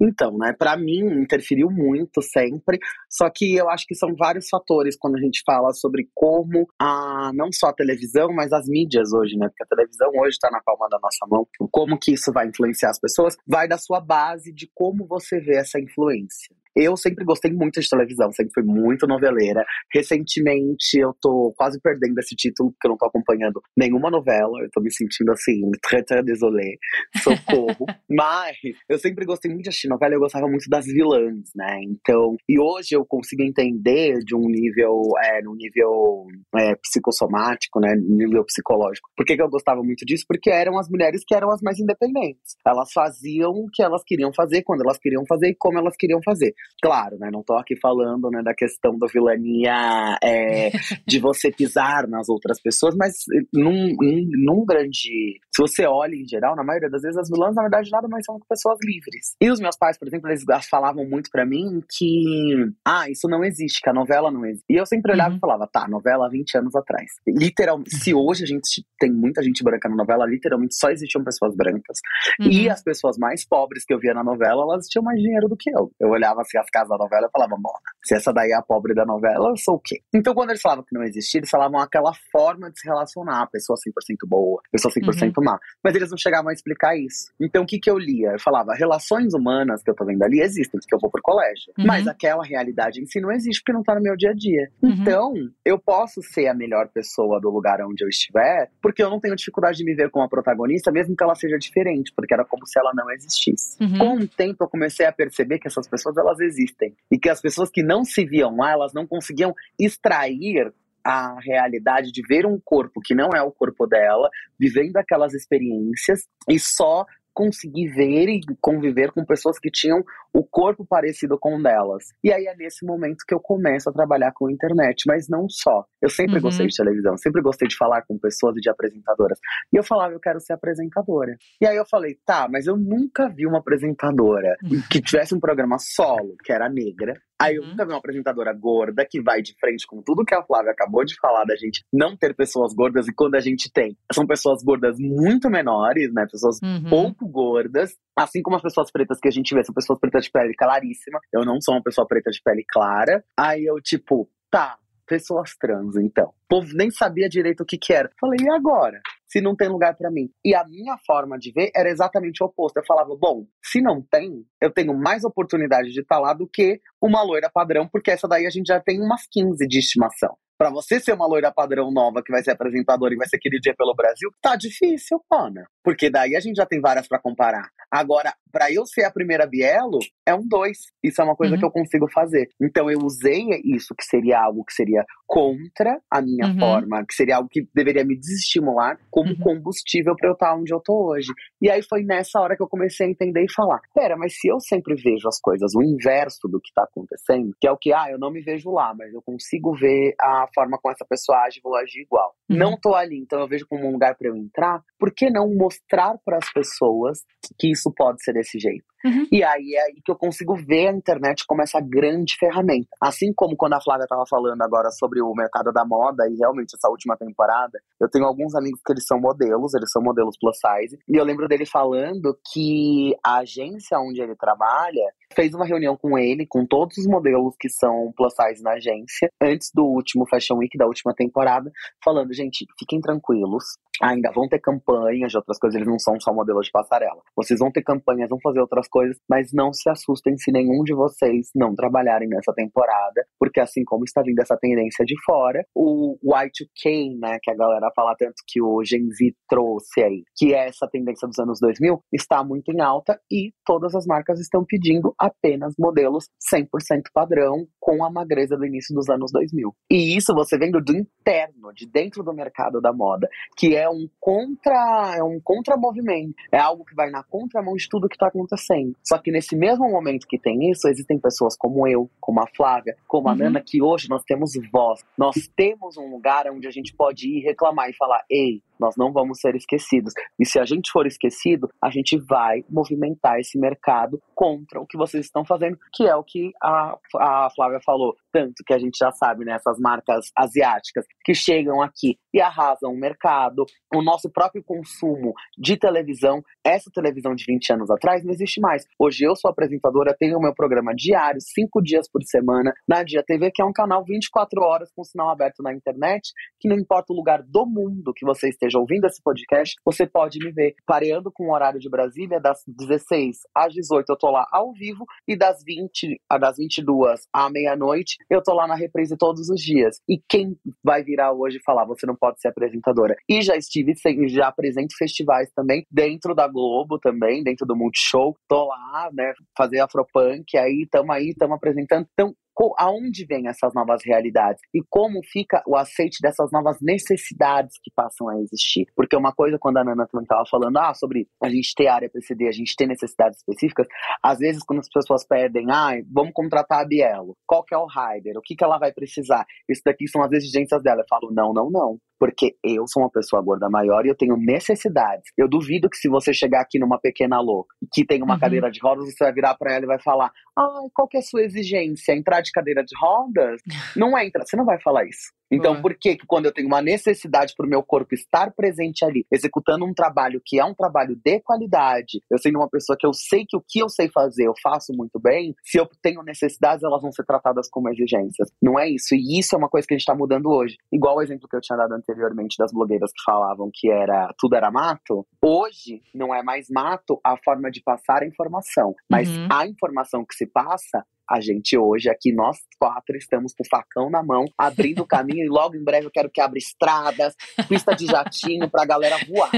Então, né, para mim interferiu muito sempre, só que eu acho que são vários fatores quando a gente fala sobre como a não só a televisão, mas as mídias hoje, né? Porque a televisão hoje está na palma da nossa mão. Como que isso vai influenciar as pessoas? Vai da sua base de como você vê essa influência. Eu sempre gostei muito de televisão, sempre fui muito noveleira. Recentemente eu tô quase perdendo esse título, porque eu não tô acompanhando nenhuma novela. Eu tô me sentindo assim, très, très désolé, socorro. Mas eu sempre gostei muito de assistir novela, eu gostava muito das vilãs, né? Então, e hoje eu consigo entender de um nível, é, no nível é, psicossomático, né? Nível psicológico. Por que, que eu gostava muito disso? Porque eram as mulheres que eram as mais independentes. Elas faziam o que elas queriam fazer, quando elas queriam fazer e como elas queriam fazer. Claro, né? Não tô aqui falando né, da questão da vilania é, de você pisar nas outras pessoas, mas num, num, num, grande. Se você olha em geral, na maioria das vezes, as vilãs, na verdade, nada mais são que pessoas livres. E os meus pais, por exemplo, eles falavam muito para mim que. Ah, isso não existe, que a novela não existe. E eu sempre olhava uhum. e falava, tá, novela há 20 anos atrás. Literalmente, se hoje a gente tem muita gente branca na novela, literalmente só existiam pessoas brancas. Uhum. E as pessoas mais pobres que eu via na novela, elas tinham mais dinheiro do que eu. Eu olhava assim as casas da novela e falava, mona, se essa daí é a pobre da novela, eu sou o quê? Então, quando eles falavam que não existia, eles falavam aquela forma de se relacionar, pessoa 100% boa, pessoa 100% uhum. má. Mas eles não chegavam a explicar isso. Então, o que que eu lia? Eu falava, relações humanas que eu tô vendo ali existem, porque eu vou pro colégio. Uhum. Mas aquela realidade em si não existe, porque não tá no meu dia a dia. Uhum. Então, eu posso ser a melhor pessoa do lugar onde eu estiver, porque eu não tenho dificuldade de me ver como a protagonista, mesmo que ela seja diferente, porque era como se ela não existisse. Uhum. Com o tempo, eu comecei a perceber que essas pessoas, elas existem. E que as pessoas que não se viam lá, elas não conseguiam extrair a realidade de ver um corpo que não é o corpo dela, vivendo aquelas experiências e só conseguir ver e conviver com pessoas que tinham o corpo parecido com o delas. E aí é nesse momento que eu começo a trabalhar com a internet, mas não só. Eu sempre uhum. gostei de televisão, sempre gostei de falar com pessoas e de apresentadoras. E eu falava, eu quero ser apresentadora. E aí eu falei, tá, mas eu nunca vi uma apresentadora uhum. que tivesse um programa solo, que era negra, Aí eu uhum. nunca vi uma apresentadora gorda que vai de frente com tudo que a Flávia acabou de falar da gente não ter pessoas gordas e quando a gente tem, são pessoas gordas muito menores, né? Pessoas uhum. pouco gordas, assim como as pessoas pretas que a gente vê, são pessoas pretas de pele claríssima. Eu não sou uma pessoa preta de pele clara. Aí eu, tipo, tá, pessoas trans, então. O povo nem sabia direito o que que era. Falei, e agora? se não tem lugar para mim. E a minha forma de ver era exatamente o oposto. Eu falava, bom, se não tem, eu tenho mais oportunidade de estar tá lá do que uma loira padrão, porque essa daí a gente já tem umas 15 de estimação. Para você ser uma loira padrão nova que vai ser apresentadora e vai ser queridinha pelo Brasil, tá difícil, pana. Porque daí a gente já tem várias para comparar. Agora, para eu ser a primeira Bielo, é um dois. Isso é uma coisa uhum. que eu consigo fazer. Então eu usei isso, que seria algo que seria contra a minha uhum. forma, que seria algo que deveria me desestimular, como uhum. combustível para eu estar onde eu tô hoje. E aí foi nessa hora que eu comecei a entender e falar: pera, mas se eu sempre vejo as coisas, o inverso do que tá acontecendo, que é o que, ah, eu não me vejo lá, mas eu consigo ver a forma como essa pessoa age, vou agir igual. Uhum. Não tô ali, então eu vejo como um lugar para eu entrar, por que não mostrar para as pessoas que isso pode ser desse jeito? Uhum. E aí é aí que eu consigo ver a internet como essa grande ferramenta. Assim como quando a Flávia estava falando agora sobre o mercado da moda e realmente essa última temporada, eu tenho alguns amigos que eles são modelos, eles são modelos plus size, e eu lembro dele falando que a agência onde ele trabalha fez uma reunião com ele, com todos os modelos que são plus size na agência, antes do último Fashion Week, da última temporada, falando, gente, fiquem tranquilos, ainda vão ter campanhas de outras coisas, eles não são só modelos de passarela. Vocês vão ter campanhas, vão fazer outras coisas, mas não se assustem se nenhum de vocês não trabalharem nessa temporada, porque assim como está vindo essa tendência de fora, o Y2K, né, que a galera fala tanto que o Gen Z trouxe aí, que é essa tendência dos anos 2000, está muito em alta e todas as marcas estão pedindo apenas modelos 100% padrão com a magreza do início dos anos 2000. E isso você vendo do interno, de dentro do mercado da moda, que é um contra é um contramovimento, é algo que vai na contramão de tudo que está acontecendo. Só que nesse mesmo momento que tem isso, existem pessoas como eu, como a Flávia, como a uhum. Nana, que hoje nós temos voz. Nós temos um lugar onde a gente pode ir reclamar e falar: ei, nós não vamos ser esquecidos. E se a gente for esquecido, a gente vai movimentar esse mercado contra o que vocês estão fazendo, que é o que a, a Flávia falou, tanto que a gente já sabe, né, essas marcas asiáticas que chegam aqui e arrasam o mercado, o nosso próprio consumo de televisão, essa televisão de 20 anos atrás não existe mais. Hoje eu sou apresentadora, tenho o meu programa diário, cinco dias por semana, na Dia TV, que é um canal 24 horas com sinal aberto na internet, que não importa o lugar do mundo que você esteja ouvindo esse podcast, você pode me ver pareando com o horário de Brasília, das 16 às 18 eu tô lá ao vivo, e das 20 das 22 à meia-noite eu tô lá na reprise todos os dias. E quem vai virar hoje falar, você não pode ser apresentadora? E já estive, já apresento festivais também, dentro da Globo também, dentro do Multishow, tô lá, né, fazer Afropunk, aí tamo aí, tamo apresentando. Então, aonde vêm essas novas realidades e como fica o aceite dessas novas necessidades que passam a existir. Porque uma coisa, quando a Nana também estava falando ah, sobre a gente ter área PCD, a gente ter necessidades específicas, às vezes quando as pessoas pedem, ah, vamos contratar a Bielo, qual que é o rider, o que, que ela vai precisar? Isso daqui são as exigências dela. Eu falo, não, não, não porque eu sou uma pessoa gorda maior e eu tenho necessidades. Eu duvido que se você chegar aqui numa pequena louca que tem uma uhum. cadeira de rodas, você vai virar para ela e vai falar: "Ah, qual que é a sua exigência? Entrar de cadeira de rodas?" Não entra, você não vai falar isso. Então, Boa. por que quando eu tenho uma necessidade para o meu corpo estar presente ali, executando um trabalho que é um trabalho de qualidade, eu sendo uma pessoa que eu sei que o que eu sei fazer eu faço muito bem, se eu tenho necessidades, elas vão ser tratadas como exigências. Não é isso. E isso é uma coisa que a gente está mudando hoje. Igual o exemplo que eu tinha dado anteriormente das blogueiras que falavam que era tudo era mato. Hoje não é mais mato a forma de passar a informação, mas uhum. a informação que se passa a gente hoje aqui, nós quatro, estamos com o facão na mão, abrindo o caminho e logo em breve eu quero que abra estradas, pista de jatinho pra galera voar.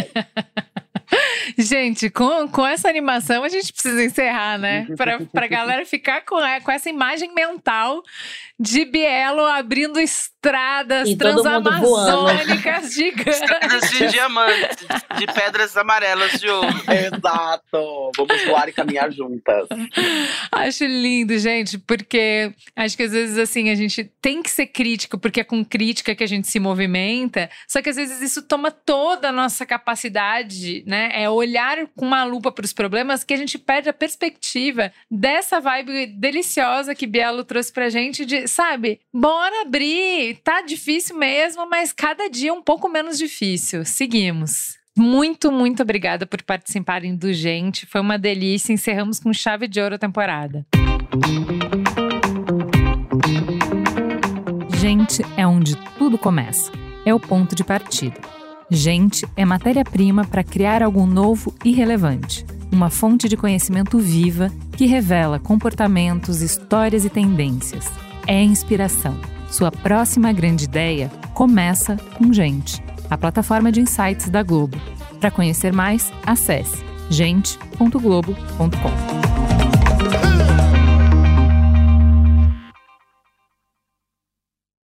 Gente, com, com essa animação a gente precisa encerrar, né? Pra, pra galera ficar com, é, com essa imagem mental de Bielo abrindo estradas e transamazônicas gigantes. Estradas de diamantes, de pedras amarelas de ouro. Exato! Vamos voar e caminhar juntas. Acho lindo, gente, porque acho que às vezes assim a gente tem que ser crítico, porque é com crítica que a gente se movimenta, só que às vezes isso toma toda a nossa capacidade, né? É olhar com uma lupa para os problemas que a gente perde a perspectiva dessa vibe deliciosa que Bielo trouxe pra gente de sabe, bora abrir. Tá difícil mesmo, mas cada dia um pouco menos difícil. Seguimos. Muito, muito obrigada por participarem do Gente. Foi uma delícia. Encerramos com chave de ouro a temporada. Gente é onde tudo começa. É o ponto de partida. Gente é matéria-prima para criar algo novo e relevante. Uma fonte de conhecimento viva que revela comportamentos, histórias e tendências é inspiração. Sua próxima grande ideia começa com Gente, a plataforma de insights da Globo. Para conhecer mais, acesse gente.globo.com.